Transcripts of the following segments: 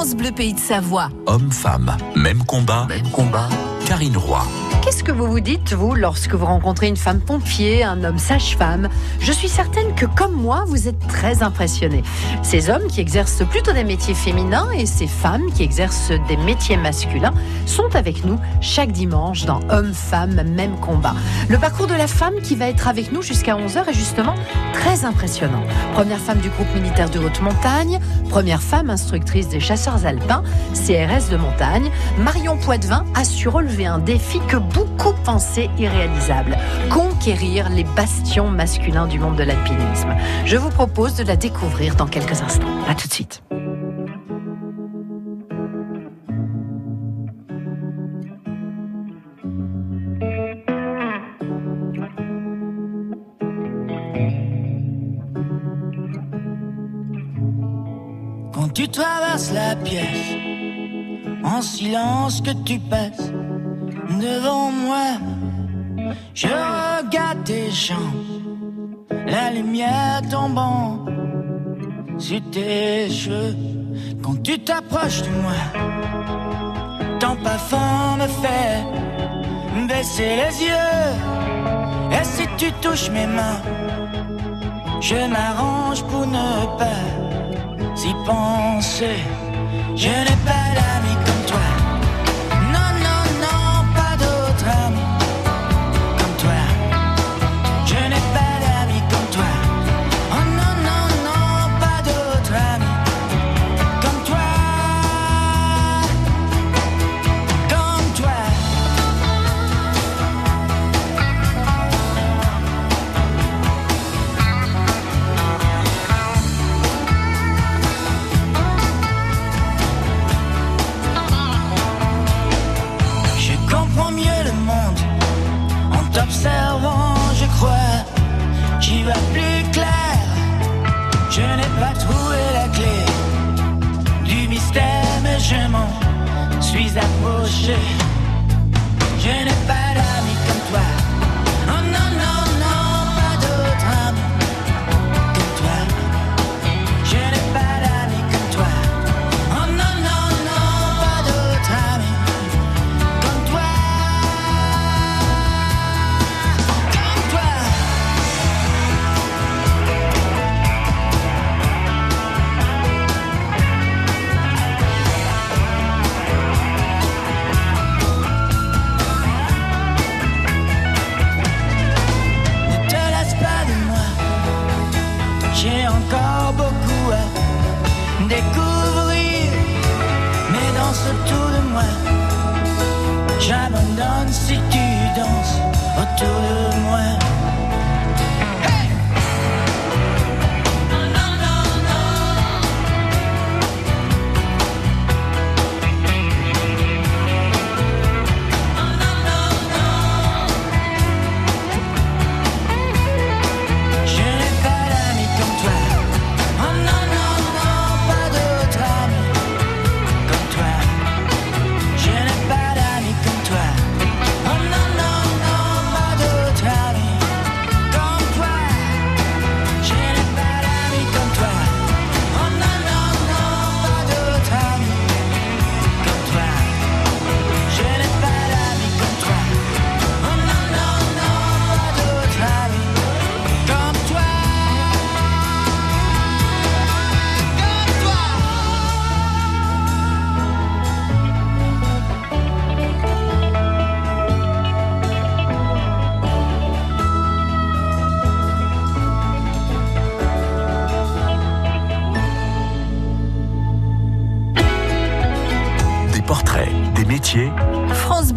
France Bleu Pays de Savoie. Homme-femme, même combat. Même combat. Karine Roy. Qu'est-ce que vous vous dites, vous, lorsque vous rencontrez une femme pompier, un homme sage-femme? Je suis certaine que, comme moi, vous êtes très impressionné. Ces hommes qui exercent plutôt des métiers féminins et ces femmes qui exercent des métiers masculins sont avec nous chaque dimanche dans Homme-Femme, même combat. Le parcours de la femme qui va être avec nous jusqu'à 11h est justement très impressionnant. Première femme du groupe militaire de haute montagne, première femme instructrice des chasseurs alpins, CRS de montagne, Marion Poitvin a su relever un défi que beaucoup pensaient irréalisable. Conquérir les bastions masculins du monde de l'alpinisme. Je vous propose de la découvrir dans quelques instants. A tout de suite. Quand tu traverses la pièce, en silence que tu passes devant moi, je regarde tes jambes, la lumière tombant sur tes cheveux. Quand tu t'approches de moi, ton parfum me fait baisser les yeux. Et si tu touches mes mains, je m'arrange pour ne pas y penser. Je n'ai pas d'amis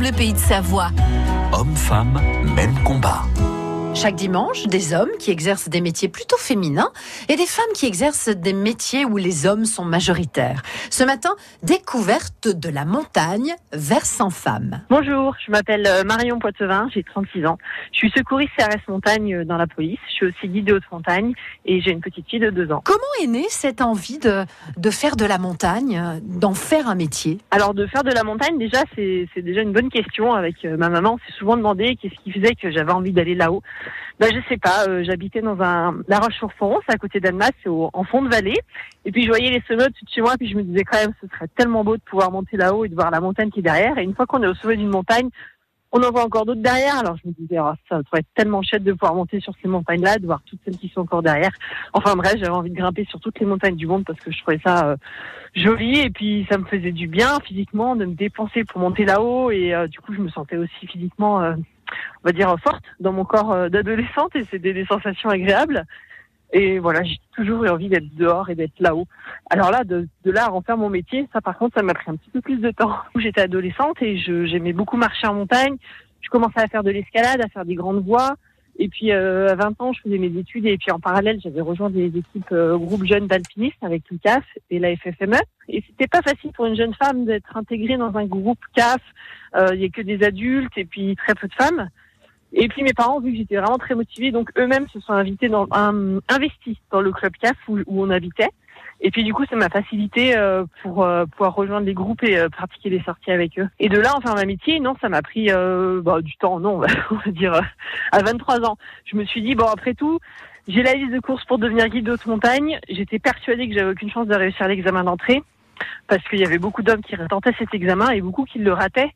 Bleu Pays de Savoie. Homme-femme, même combat. Chaque dimanche, des hommes qui exercent des métiers plutôt féminins et des femmes qui exercent des métiers où les hommes sont majoritaires. Ce matin, découverte de la montagne vers 100 femmes. Bonjour, je m'appelle euh, Marion Poitevin, j'ai 36 ans. Je suis secouriste CRS montagne euh, dans la police. Je suis aussi guide de haute montagne et j'ai une petite fille de 2 ans. Comment est née cette envie de, de faire de la montagne, euh, d'en faire un métier? Alors de faire de la montagne, déjà c'est déjà une bonne question. Avec ma maman, on s'est souvent demandé qu'est-ce qui faisait que j'avais envie d'aller là-haut. Bah, je sais pas, euh, j'habitais dans un La Roche-sur-Foron, à côté d'Annemasse, c'est en fond de vallée. Et puis je voyais les sommets au-dessus de chez moi, puis je me disais quand même, ce serait tellement beau de pouvoir monter là-haut et de voir la montagne qui est derrière. Et une fois qu'on est au sommet d'une montagne, on en voit encore d'autres derrière. Alors je me disais, oh, ça doit être tellement chouette de pouvoir monter sur ces montagnes-là, de voir toutes celles qui sont encore derrière. Enfin bref, j'avais envie de grimper sur toutes les montagnes du monde parce que je trouvais ça euh, joli et puis ça me faisait du bien physiquement de me dépenser pour monter là-haut et euh, du coup je me sentais aussi physiquement euh, on va dire forte dans mon corps euh, d'adolescente et c'était des sensations agréables. Et voilà j'ai toujours eu envie d'être dehors et d'être là-haut. Alors là de, de là à en faire mon métier ça par contre ça m'a pris un petit peu plus de temps. J'étais adolescente et j'aimais beaucoup marcher en montagne. Je commençais à faire de l'escalade à faire des grandes voies et puis euh, à 20 ans, je faisais mes études et puis en parallèle, j'avais rejoint des équipes euh, groupe jeunes d'alpinistes avec l'UCAF et la FFME. Et c'était pas facile pour une jeune femme d'être intégrée dans un groupe CAF. Euh, Il y a que des adultes et puis très peu de femmes. Et puis mes parents, vu que j'étais vraiment très motivée, donc eux-mêmes se sont invités dans un, investis dans le club CAF où, où on habitait. Et puis du coup, ça m'a facilité euh, pour euh, pouvoir rejoindre les groupes et euh, pratiquer les sorties avec eux. Et de là, en faire un métier, non, ça m'a pris bah, du temps, non, on va dire à 23 ans. Je me suis dit bon, après tout, j'ai la liste de courses pour devenir guide haute montagne. J'étais persuadée que j'avais aucune chance de réussir l'examen d'entrée parce qu'il y avait beaucoup d'hommes qui tentaient cet examen et beaucoup qui le rataient.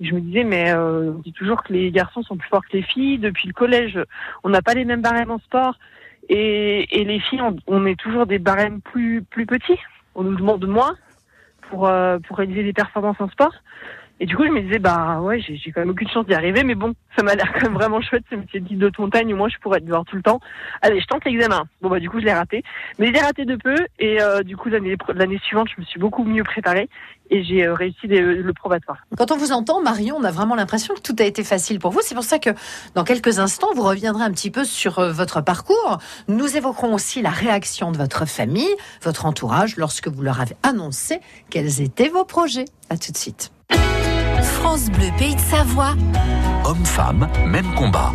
Je me disais, mais euh, on dit toujours que les garçons sont plus forts que les filles. Depuis le collège, on n'a pas les mêmes barèmes en sport. Et, et les filles, on, est toujours des barèmes plus, plus petits. On nous demande moins pour, euh, pour réaliser des performances en sport. Et du coup, je me disais, bah ouais, j'ai quand même aucune chance d'y arriver, mais bon, ça m'a l'air quand même vraiment chouette ce métier de guide de montagne, au moins je pourrais être dehors tout le temps. Allez, je tente l'examen. Bon bah du coup, je l'ai raté. Mais je l'ai raté de peu, et euh, du coup, l'année l'année suivante, je me suis beaucoup mieux préparée, et j'ai euh, réussi le probatoire. Quand on vous entend, Marion, on a vraiment l'impression que tout a été facile pour vous. C'est pour ça que dans quelques instants, vous reviendrez un petit peu sur euh, votre parcours. Nous évoquerons aussi la réaction de votre famille, votre entourage, lorsque vous leur avez annoncé quels étaient vos projets. À tout de suite. France Bleu, pays de Savoie. Homme-femme, même combat.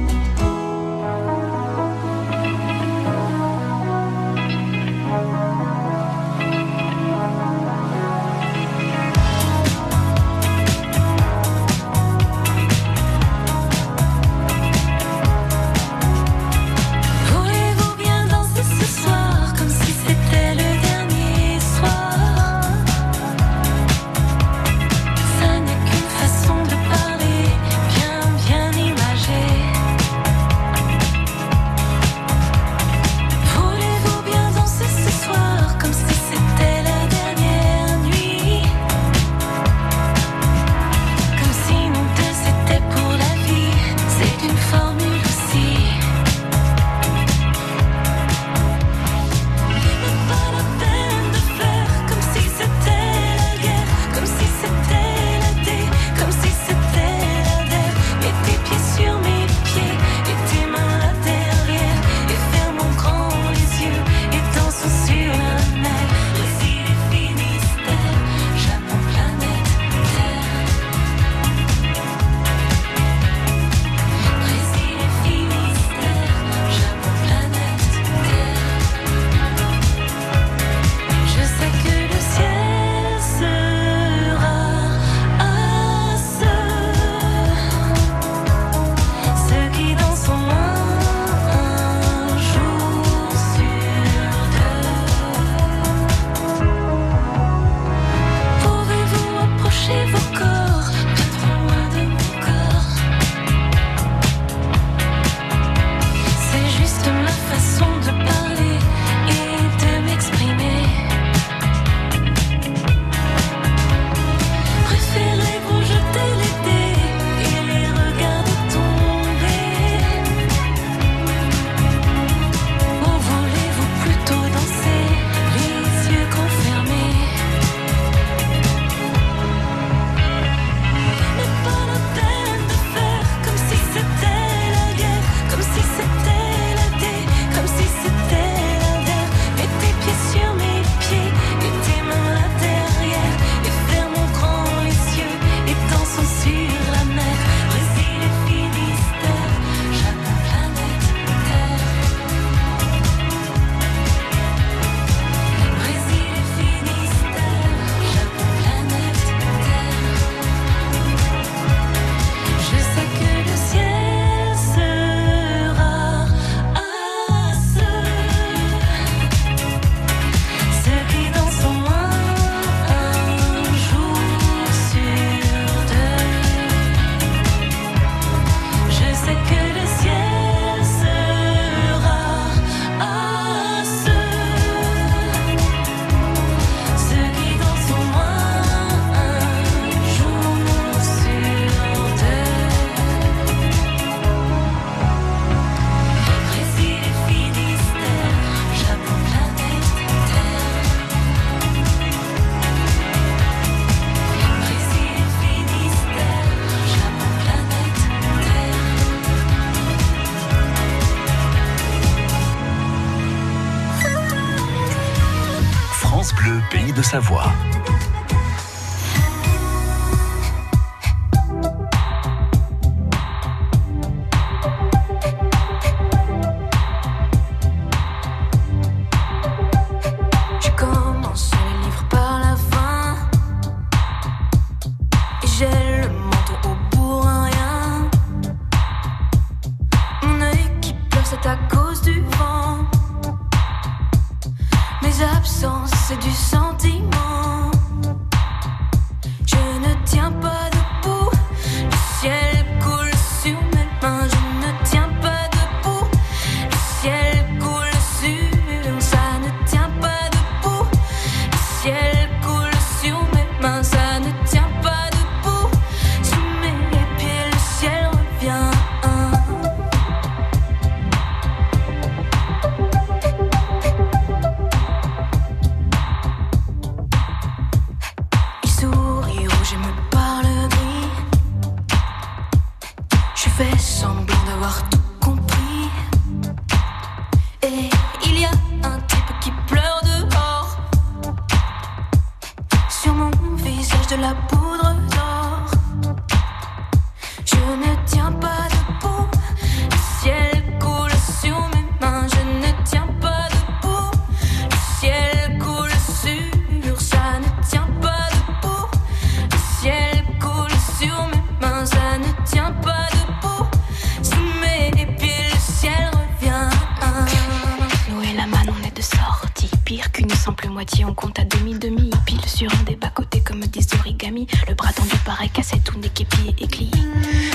Qu'une simple moitié, on compte à demi-demi. Pile sur un des bas-côtés comme disent origami. Le bras tendu pareil cassé, tout qu'épié et glis.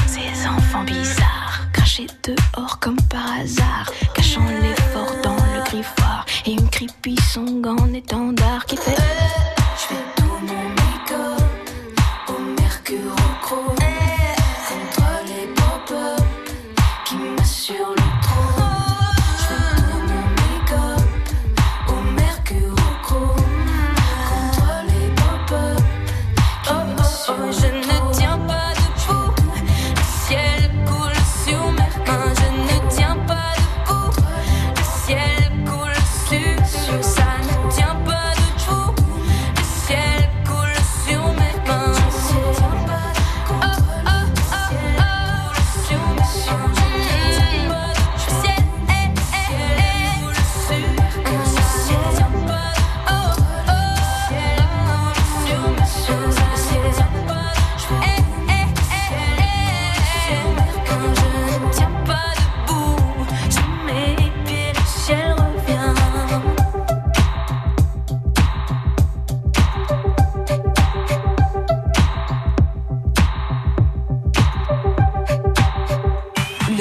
Ces enfants bizarres, crachés dehors comme par hasard. Cachant l'effort dans le griffoir. Et une creepy song en étendard qui fait. Je fais tout mon make-up au mercure au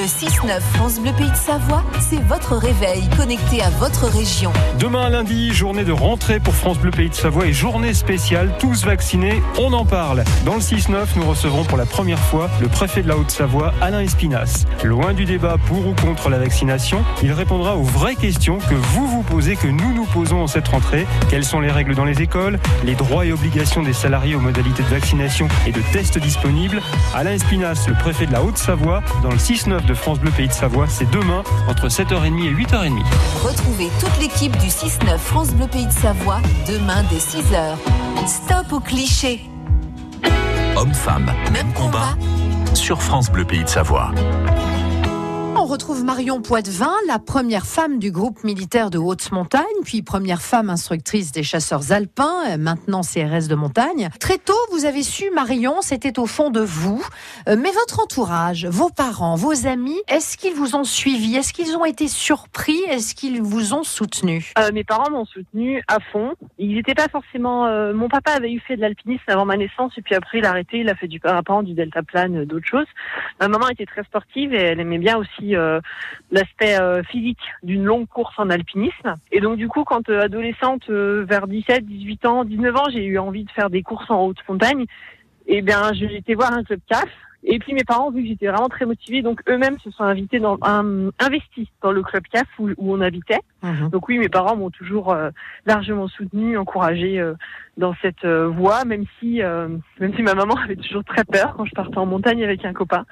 Le 6-9 France Bleu Pays de Savoie, c'est votre réveil connecté à votre région. Demain lundi, journée de rentrée pour France Bleu Pays de Savoie et journée spéciale, tous vaccinés, on en parle. Dans le 6-9, nous recevrons pour la première fois le préfet de la Haute-Savoie, Alain Espinas. Loin du débat pour ou contre la vaccination, il répondra aux vraies questions que vous vous posez, que nous nous posons en cette rentrée. Quelles sont les règles dans les écoles, les droits et obligations des salariés aux modalités de vaccination et de tests disponibles? Alain Espinas, le préfet de la Haute-Savoie, dans le 6-9 de France Bleu Pays de Savoie, c'est demain entre 7h30 et 8h30. Retrouvez toute l'équipe du 6-9 France Bleu Pays de Savoie demain dès 6h. Stop aux clichés. Homme-femme, même combat. Sur France Bleu Pays de Savoie. On retrouve Marion Poitvin, la première femme du groupe militaire de haute montagne, puis première femme instructrice des chasseurs alpins, euh, maintenant CRS de montagne. Très tôt, vous avez su, Marion, c'était au fond de vous. Euh, Mais votre entourage, vos parents, vos amis, est-ce qu'ils vous ont suivi? Est-ce qu'ils ont été surpris? Est-ce qu'ils vous ont soutenu? Euh, mes parents m'ont soutenu à fond. Ils n'étaient pas forcément. mon papa avait eu fait de l'alpinisme avant ma naissance et puis après il a arrêté. Il a fait du parapente, du deltaplane, d'autres choses. Ma maman était très sportive et elle aimait bien aussi euh, l'aspect euh, physique d'une longue course en alpinisme. Et donc du coup, quand euh, adolescente, vers 17, 18 ans, 19 ans, j'ai eu envie de faire des courses en haute montagne. Et bien, j'ai été voir un club CAF. Et puis mes parents, vu que j'étais vraiment très motivée, donc eux-mêmes se sont invités dans un, investis dans le club CAF où, où on habitait. Donc oui, mes parents m'ont toujours euh, largement soutenu, encouragé euh, dans cette euh, voie, même si euh, même si ma maman avait toujours très peur quand je partais en montagne avec un copain.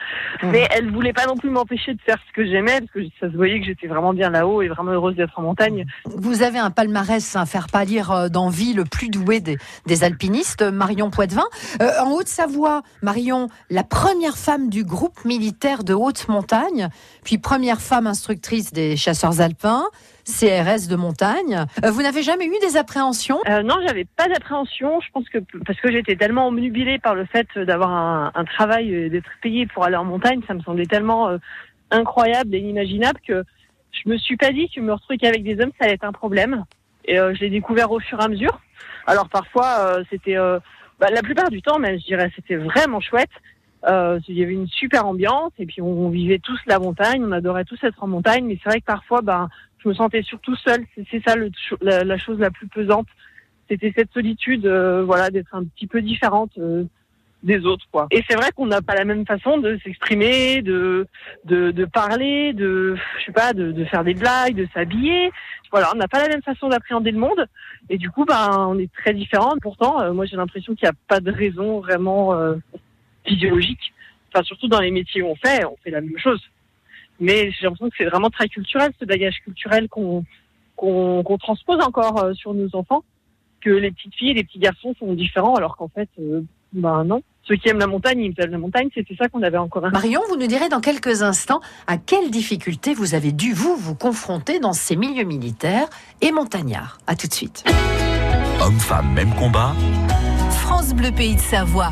Mais elle voulait pas non plus m'empêcher de faire ce que j'aimais, parce que ça se voyait que j'étais vraiment bien là-haut et vraiment heureuse d'être en montagne. Vous avez un palmarès à faire pâlir euh, d'envie le plus doué des, des alpinistes, Marion Poitvin. Euh, en Haute-Savoie, Marion, la première femme du groupe militaire de haute montagne, puis première femme instructrice des chasseurs alpins, CRS de montagne. Euh, vous n'avez jamais eu des appréhensions? Euh, non, j'avais pas d'appréhension. Je pense que parce que j'étais tellement omnubilée par le fait d'avoir un, un travail et d'être payée pour aller en montagne, ça me semblait tellement euh, incroyable et inimaginable que je me suis pas dit que me retrouver qu'avec des hommes, ça allait être un problème. Et euh, je l'ai découvert au fur et à mesure. Alors parfois, c'était bah, la plupart du temps, même je dirais, c'était vraiment chouette. Il y avait une super ambiance et puis on, on vivait tous la montagne, on adorait tous être en montagne. Mais c'est vrai que parfois, bah, je me sentais surtout seule. C'est ça la, chose la plus pesante. C'était cette solitude, euh, voilà, d'être un petit peu différente euh, des autres, quoi. Et c'est vrai qu'on n'a pas la même façon de s'exprimer, de, de parler, de je sais pas, de, faire des blagues, de s'habiller. Voilà, on n'a pas la même façon d'appréhender le monde. Et du coup, ben, on est très différents. Pourtant, euh, moi, j'ai l'impression qu'il n'y a pas de raison vraiment physiologique. Enfin, surtout dans les métiers où on fait, on fait la même chose. Mais j'ai l'impression que c'est vraiment très culturel, ce bagage culturel qu'on qu'on transpose encore euh, sur nos enfants, que les petites filles et les petits garçons sont différents, alors qu'en fait, euh, ben non. Ceux qui aiment la montagne, ils aiment la montagne, c'était ça qu'on avait encore un. Marion, vous nous direz dans quelques instants à quelles difficultés vous avez dû vous vous confronter dans ces milieux militaires et montagnards. À tout de suite. Homme-femme, même combat. France Bleu Pays de Savoie.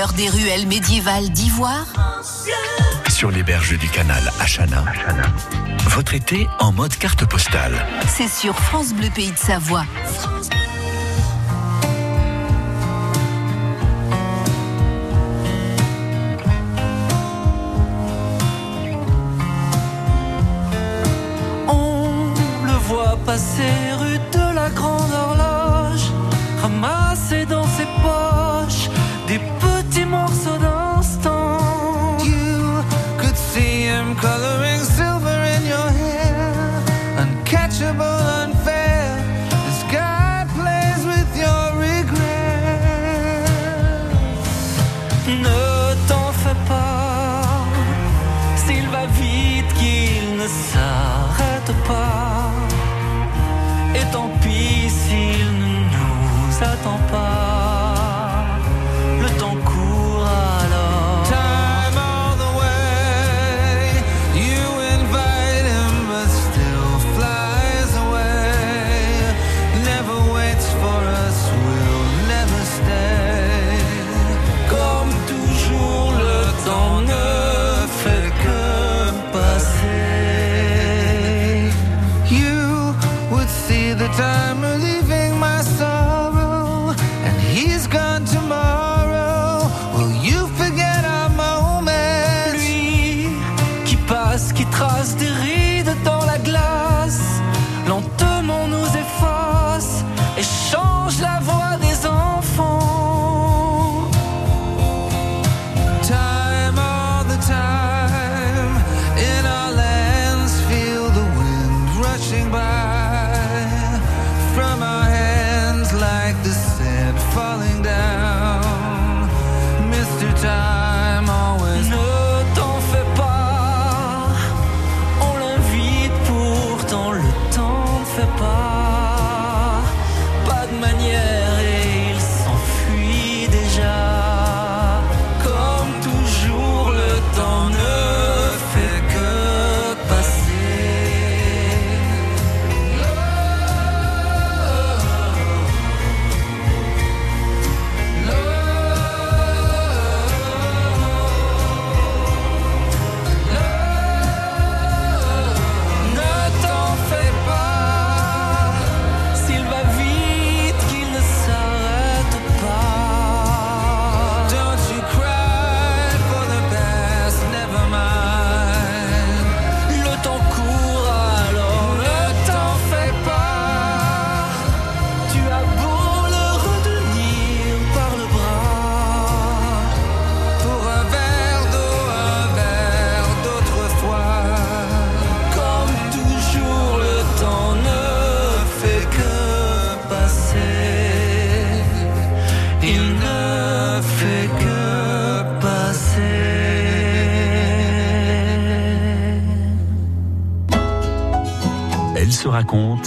cœur des ruelles médiévales d'Ivoire Sur les berges du canal Achana, votre été en mode carte postale. C'est sur France Bleu Pays de Savoie. On le voit passer rue de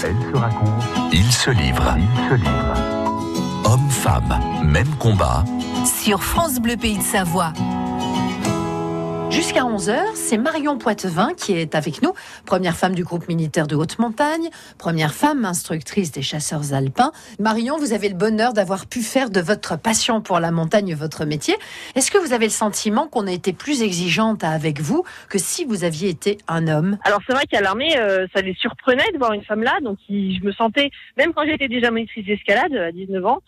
elle se raconte, il se livre, il se livre. Homme, femme, même combat. Sur France Bleu Pays de Savoie. Jusqu'à 11h, c'est Marion Poitevin qui est avec nous, première femme du groupe militaire de haute montagne, première femme instructrice des chasseurs alpins. Marion, vous avez le bonheur d'avoir pu faire de votre passion pour la montagne votre métier. Est-ce que vous avez le sentiment qu'on a été plus exigeante avec vous que si vous aviez été un homme? Alors c'est vrai qu'à l'armée, euh, ça les surprenait de voir une femme là, donc je me sentais, même quand j'étais déjà maîtrise d'escalade à 19 ans,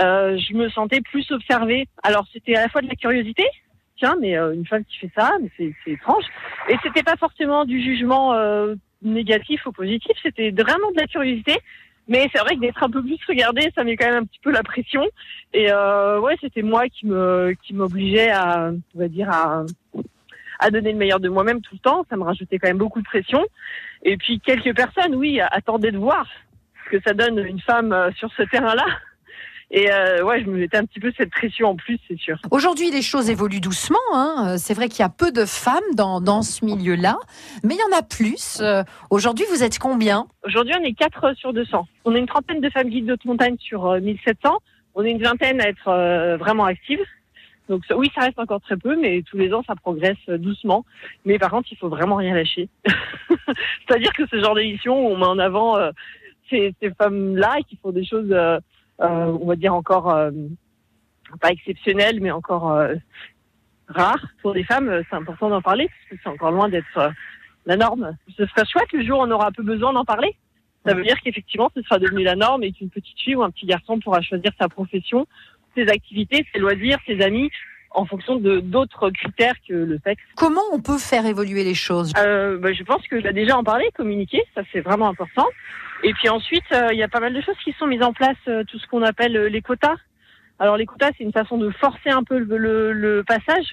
euh, je me sentais plus observée. Alors c'était à la fois de la curiosité, tiens, mais euh, une femme qui fait ça, c'est étrange. Et c'était pas forcément du jugement euh, négatif ou positif, c'était vraiment de la curiosité. Mais c'est vrai que d'être un peu plus regardée, ça met quand même un petit peu la pression. Et euh, ouais, c'était moi qui me qui m'obligeait à, on va dire à à donner le meilleur de moi-même tout le temps. Ça me rajoutait quand même beaucoup de pression. Et puis quelques personnes, oui, attendaient de voir ce que ça donne une femme euh, sur ce terrain-là. Et euh, ouais, je me mettais un petit peu cette pression en plus, c'est sûr. Aujourd'hui, les choses évoluent doucement. hein. Euh, C'est vrai qu'il y a peu de femmes dans, dans ce milieu-là, mais il y en a plus. Euh, Aujourd'hui, vous êtes combien? Aujourd'hui, on est 4 sur 200. On est une trentaine de femmes guides de haute montagne sur euh, 1700. On est une vingtaine à être euh, vraiment actives. Donc oui, ça reste encore très peu, mais tous les ans, ça progresse euh, doucement. Mais par contre, il faut vraiment rien lâcher. C'est-à-dire que ce genre d'émission où on met en avant euh, ces, ces femmes-là qui font des choses, euh, euh, on va dire encore euh, pas exceptionnel, mais encore euh, rare pour des femmes, euh, c'est important d'en parler parce que c'est encore loin d'être euh, la norme. Ce serait chouette le jour où on aura un peu besoin d'en parler. Ça veut dire qu'effectivement, ce sera devenu la norme et qu'une petite fille ou un petit garçon pourra choisir sa profession, ses activités, ses loisirs, ses amis, en fonction de d'autres critères que le sexe. Comment on peut faire évoluer les choses? Euh, bah, je pense que bah, déjà en parler, communiquer, ça c'est vraiment important. Et puis ensuite, euh, il y a pas mal de choses qui sont mises en place, euh, tout ce qu'on appelle euh, les quotas. Alors les quotas, c'est une façon de forcer un peu le, le- le passage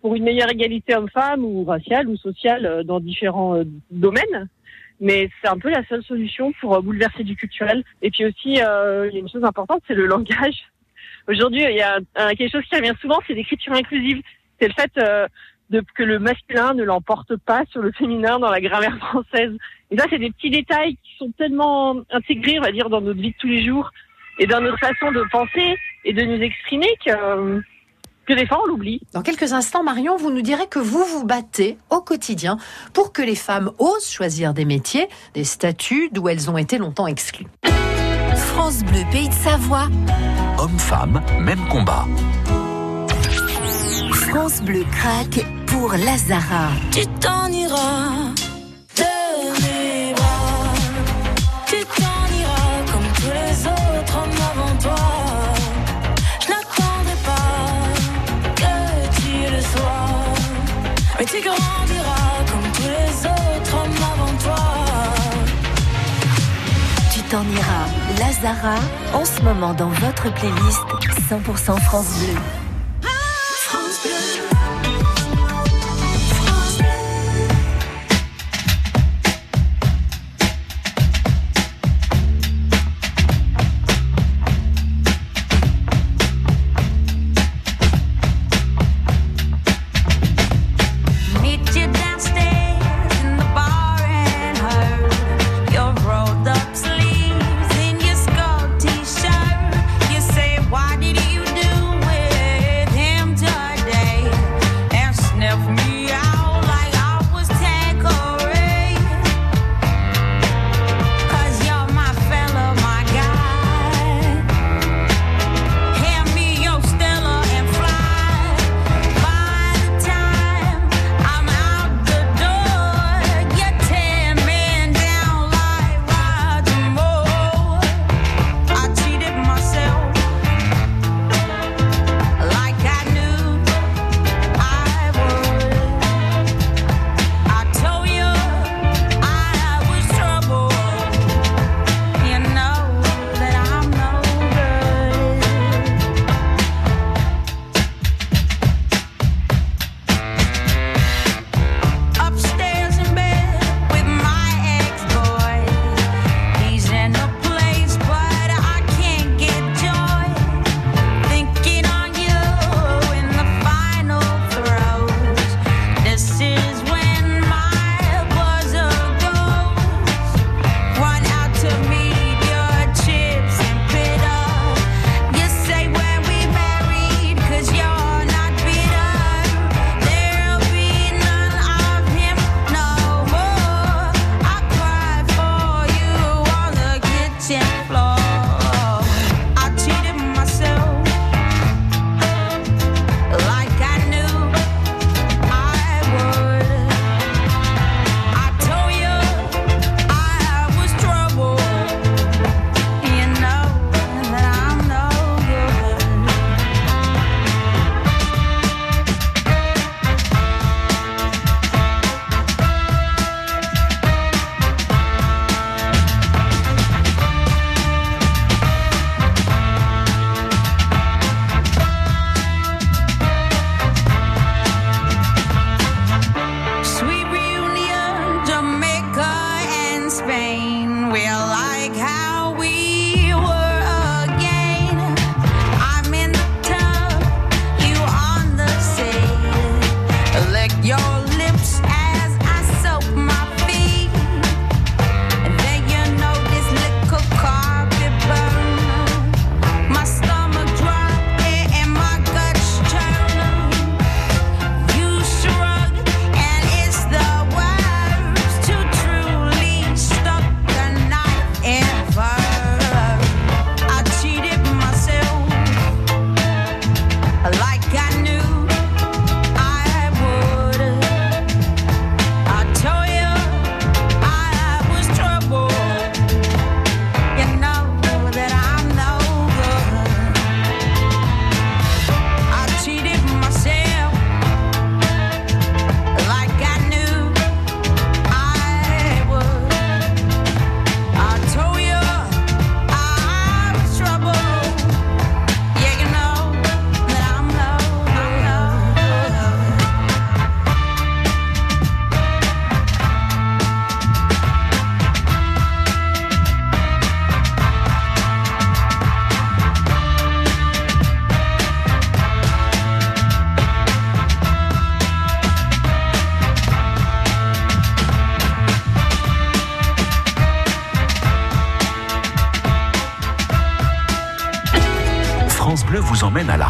pour une meilleure égalité homme-femme ou raciale ou sociale dans différents domaines. Mais c'est un peu la seule solution pour bouleverser du culturel. Et puis aussi, il y a une chose importante, c'est le langage. Aujourd'hui, il y a quelque chose qui revient souvent, c'est l'écriture inclusive. C'est le fait de, que le masculin ne l'emporte pas sur le féminin dans la grammaire française. Et ça, c'est des petits détails qui sont tellement intégrés, on va dire, dans notre vie de tous les jours et dans notre façon de penser et de nous exprimer que, euh, que des fois on l'oublie. Dans quelques instants, Marion, vous nous direz que vous vous battez au quotidien pour que les femmes osent choisir des métiers, des statuts d'où elles ont été longtemps exclues. France Bleu Pays de Savoie, Homme-femme, même combat. France Bleu craque pour Lazara. Tu t'en iras tu grandiras comme tous les autres hommes avant toi. Tu t'en iras. Lazara, en ce moment dans votre playlist 100% France Bleu.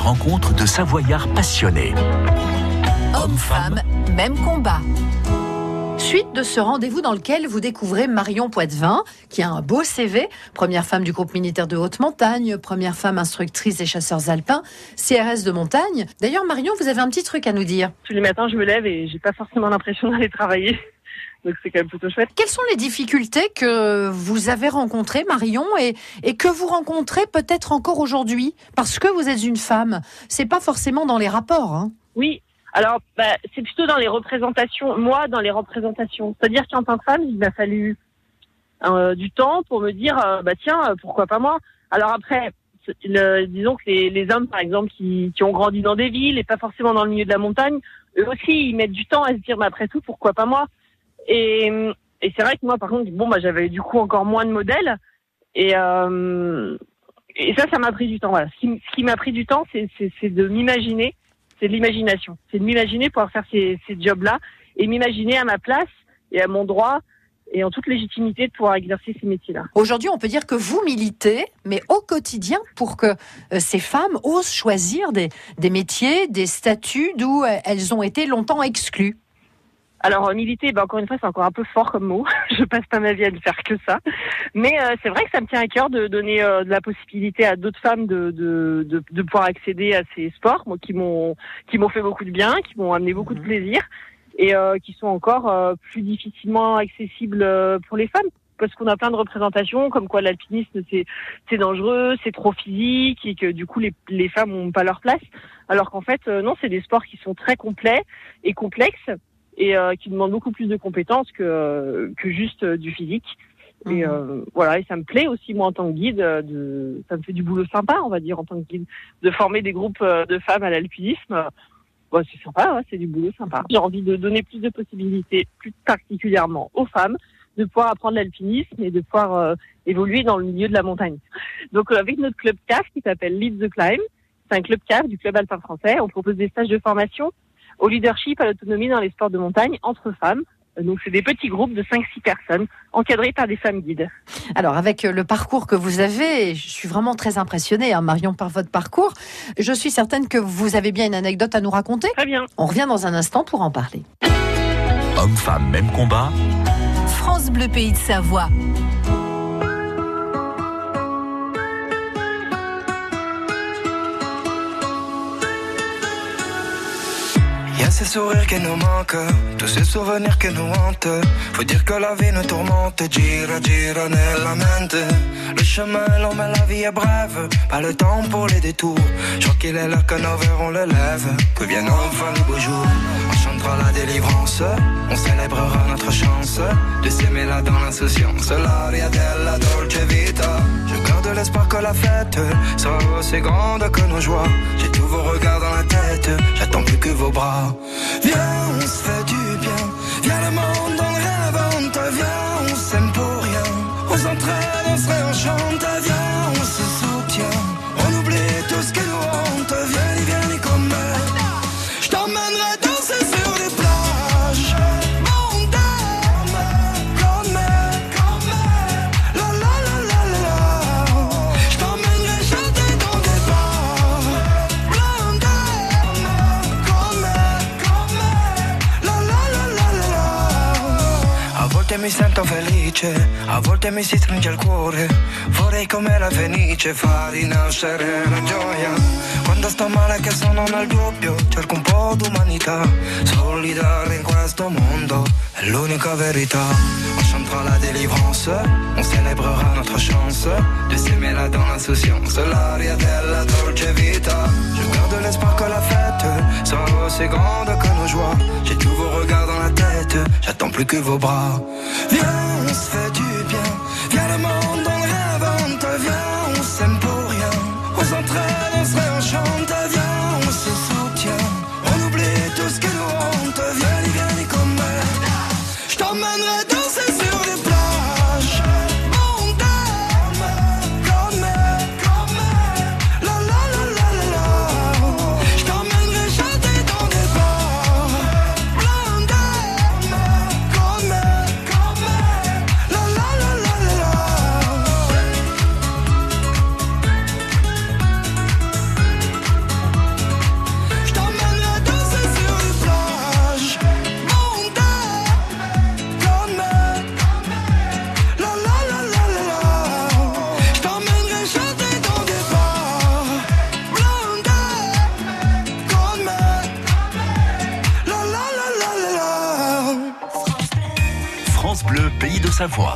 Rencontre de Savoyards passionnés. Homme-femme, même combat. Suite de ce rendez-vous dans lequel vous découvrez Marion Poitvin, qui a un beau CV, première femme du groupe militaire de haute montagne, première femme instructrice des chasseurs alpins, CRS de montagne. D'ailleurs, Marion, vous avez un petit truc à nous dire. Tous les matins, je me lève et j'ai pas forcément l'impression d'aller travailler. Donc c'est quand même plutôt chouette. Quelles sont les difficultés que vous avez rencontrées, Marion, et, et que vous rencontrez peut-être encore aujourd'hui? Parce que vous êtes une femme. C'est pas forcément dans les rapports. Hein. Oui. Alors, bah, c'est plutôt dans les représentations. Moi, dans les représentations. C'est-à dire qu'en tant que femme, il m'a fallu euh, du temps pour me dire, euh, bah tiens, euh, pourquoi pas moi? Alors après, le- disons que les, les hommes, par exemple, qui, qui ont grandi dans des villes et pas forcément dans le milieu de la montagne, eux aussi, ils mettent du temps à se dire, mais après tout, pourquoi pas moi? Et, c'est vrai que moi, par contre, bon, bah, j'avais du coup encore moins de modèles. Et, euh, et ça, ça m'a pris du temps. Voilà. Ce qui, m'a pris du temps, c'est, de m'imaginer. C'est de l'imagination. C'est de m'imaginer pouvoir faire ces, jobs-là et m'imaginer à ma place et à mon droit et en toute légitimité de pouvoir exercer ces métiers-là. Aujourd'hui, on peut dire que vous militez, mais au quotidien, pour que euh, ces femmes osent choisir des, des métiers, des statuts d'où euh, elles ont été longtemps exclues. Alors euh, militer, ben, encore une fois, c'est encore un peu fort comme mot. Je passe pas ma vie à ne faire que ça. Mais euh, c'est vrai que ça me tient à cœur de donner euh, de la possibilité à d'autres femmes de, de, de, de pouvoir accéder à ces sports, moi, qui m'ont qui m'ont fait beaucoup de bien, qui m'ont amené beaucoup de plaisir et euh, qui sont encore euh, plus difficilement accessibles euh, pour les femmes. Parce qu'on a plein de représentations, comme quoi l'alpinisme c'est c'est dangereux, c'est trop physique et que du coup les, les femmes n'ont pas leur place. Alors qu'en fait euh, non, c'est des sports qui sont très complets et complexes et euh, qui demandent beaucoup plus de compétences que que juste euh, du physique. Et euh, voilà, et ça me plaît aussi moi en tant que guide, euh, de, ça me fait du boulot sympa, on va dire en tant que guide, de former des groupes euh, de femmes à l'alpinisme. Bon, c'est sympa, ouais, c'est du boulot sympa. J'ai envie de donner plus de possibilités, plus particulièrement aux femmes, de pouvoir apprendre l'alpinisme et de pouvoir euh, évoluer dans le milieu de la montagne. Donc euh, avec notre club CAF qui s'appelle Lead the Climb, c'est un club CAF du club alpin français, on propose des stages de formation au leadership, à l'autonomie dans les sports de montagne entre femmes. Donc c'est des petits groupes de 5-6 personnes encadrés par des femmes guides. Alors, avec euh, le parcours que vous avez, je suis vraiment très impressionnée, hein, Marion, par votre parcours. Je suis certaine que vous avez bien une anecdote à nous raconter. Très bien. On revient dans un instant pour en parler. Homme-femme, même combat. France Bleu Pays de Savoie. Y a ces sourires qui nous manquent, tous ces souvenirs qui nous hantent. Faut dire que la vie nous tourmente, gira, gira nella mente. Le chemin long, mais la vie est brève. Pas le temps pour les détours. Je crois qu'il est l'heure que nos verrons le lève. Que vienne enfin le beau jour. On chantera la délivrance, on célébrera notre chance de s'aimer là dans l'insouciance. L'aria della dolce vita. Garde l'espoir que la fête sera aussi grande que nos joies. J'ai tous vos regards dans la tête, j'attends plus que vos bras. Viens, on se fait du bien. Viens le monde, on le réinvente. Viens, on s'aime pour rien. On s'entraîne, on se réenchante. Viens, mi sento felice, a volte mi si stringe il cuore. Vorrei come la fenice far rinascere la gioia. Quando sto male che sono nel dubbio, cerco un po' d'umanità. Solidare in questo mondo è l'unica verità. On chantera la délivrance, on célébrera notre chance de s'aimer là dans l'insouciance. L'aria della dolce vita. Je garde l'espoir que la fête aussi grande que nos joies. J'ai tous vos regards dans la tête, j'attends plus que vos bras. Viens, on se fait du bien. Viens le monde, Savoie.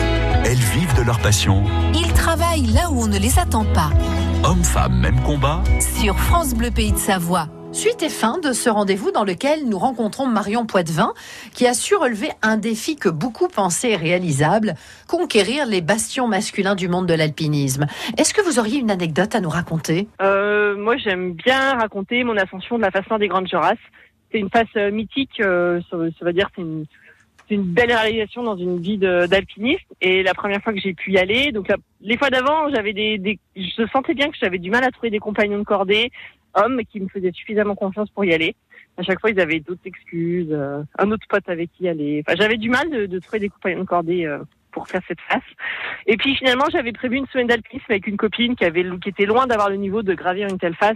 Elles vivent de leur passion. Ils travaillent là où on ne les attend pas. Hommes-femmes, même combat. Sur France Bleu Pays de Savoie. Suite et fin de ce rendez-vous dans lequel nous rencontrons Marion Poitvin, qui a su relever un défi que beaucoup pensaient réalisable, conquérir les bastions masculins du monde de l'alpinisme. Est-ce que vous auriez une anecdote à nous raconter? Euh, moi, j'aime bien raconter mon ascension de la face nord des Grandes Jorasses. C'est une face euh, mythique, euh, ça, ça veut dire c'est une, c'est une belle réalisation dans une vie d'alpiniste. Et la première fois que j'ai pu y aller, donc la- les fois d'avant, j'avais des, des, je sentais bien que j'avais du mal à trouver des compagnons de cordée, hommes, qui me faisaient suffisamment confiance pour y aller. À chaque fois, ils avaient d'autres excuses, euh, un autre pote avec qui aller. Enfin, j'avais du mal de, de trouver des compagnons de cordée. euh, pour faire cette face. Et puis finalement, j'avais prévu une semaine d'alpinisme avec une copine qui avait qui était loin d'avoir le niveau de gravir une telle face.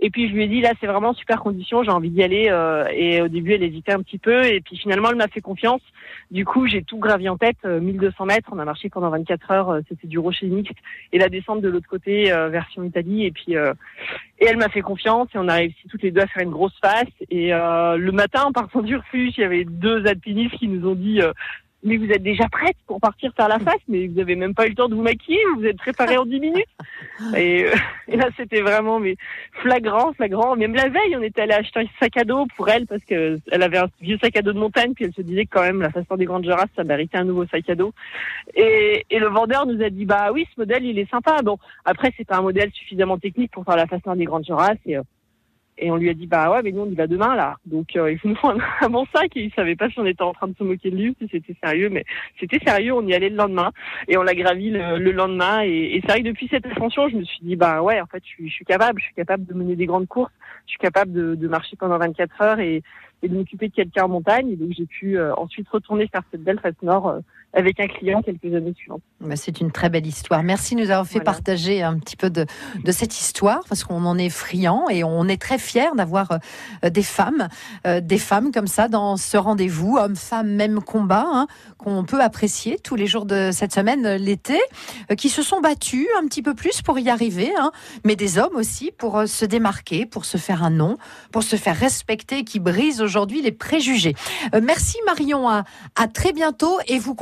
Et puis je lui ai dit là, c'est vraiment super condition, j'ai envie d'y aller. euh, et au début, elle hésitait un petit peu. Et puis finalement, elle m'a fait confiance. Du coup, j'ai tout gravi en tête, euh, 1200 mètres. On a marché pendant 24 heures. euh, C'était du rocher mixte et la descente de l'autre côté, euh, version Italie. Et puis euh, et elle m'a fait confiance et on a réussi toutes les deux à faire une grosse face. Et euh, le matin, en partant du refuge, il y avait deux alpinistes qui nous ont dit. Mais vous êtes déjà prête pour partir faire la face, mais vous avez même pas eu le temps de vous maquiller, vous êtes préparée en 10 minutes. Et, euh, et là, c'était vraiment mais flagrant, flagrant. Même la veille, on était allé acheter un sac à dos pour elle parce que elle avait un vieux sac à dos de montagne, puis elle se disait que quand même la façon des grandes Jorasses, ça méritait un nouveau sac à dos. Et, et le vendeur nous a dit bah oui, ce modèle, il est sympa. Bon, après, c'est pas un modèle suffisamment technique pour faire la façon des grandes. Et, euh, et on lui a dit bah ouais mais nous on y va demain là. Donc euh, il faut nous prendre un bon sac et il savait pas si on était en train de se moquer de lui si c'était sérieux mais c'était sérieux. On y allait le lendemain. Et on l'a gravi le, le lendemain. Et, et c'est vrai que depuis cette ascension je me suis dit bah ouais en fait je je suis capable. Je suis capable de mener des grandes courses. Je suis capable de, de marcher pendant 24 heures et, et de m'occuper de quelqu'un en montagne. Et donc j'ai pu euh, ensuite retourner faire cette belle fête nord euh, avec un client quelques années suivantes. Bah, C'est une très belle histoire. Merci de nous avoir fait Voilà. partager un petit peu de, de cette histoire parce qu'on en est friand et on est très fiers d'avoir euh, des femmes, euh, des femmes comme ça dans ce rendez-vous, hommes-femmes, même combat, hein, qu'on peut apprécier tous les jours de cette semaine, euh, l'été, euh, qui se sont battus un petit peu plus pour y arriver, hein, mais des hommes aussi pour se démarquer, pour se faire un nom, pour se faire respecter, qui brisent aujourd'hui les préjugés. Euh, merci Marion, à, à très bientôt et vous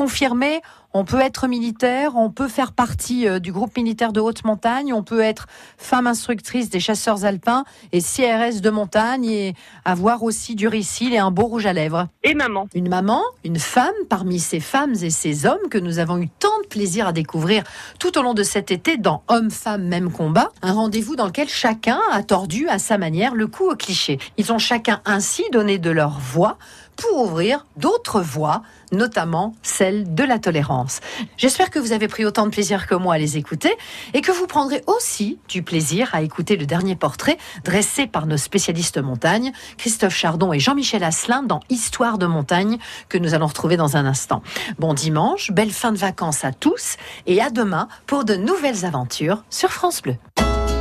on peut être militaire, on peut faire partie euh, du groupe militaire de haute montagne, on peut être femme instructrice des chasseurs alpins et CRS de montagne et avoir aussi du ricil et un beau rouge à lèvres. Et maman. Une maman, une femme parmi ces femmes et ces hommes que nous avons eu tant de plaisir à découvrir tout au long de cet été dans Hommes-Femmes, même combat. Un rendez-vous dans lequel chacun a tordu à sa manière le coup au cliché. Ils ont chacun ainsi donné de leur voix pour ouvrir d'autres voies, notamment celle de la tolérance. J'espère que vous avez pris autant de plaisir que moi à les écouter et que vous prendrez aussi du plaisir à écouter le dernier portrait dressé par nos spécialistes montagne, Christophe Chardon et Jean-Michel Asselin dans Histoire de montagne que nous allons retrouver dans un instant. Bon dimanche, belle fin de vacances à tous et à demain pour de nouvelles aventures sur France Bleu.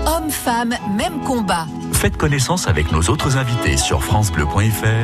Hommes-femmes, même combat. Faites connaissance avec nos autres invités sur francebleu.fr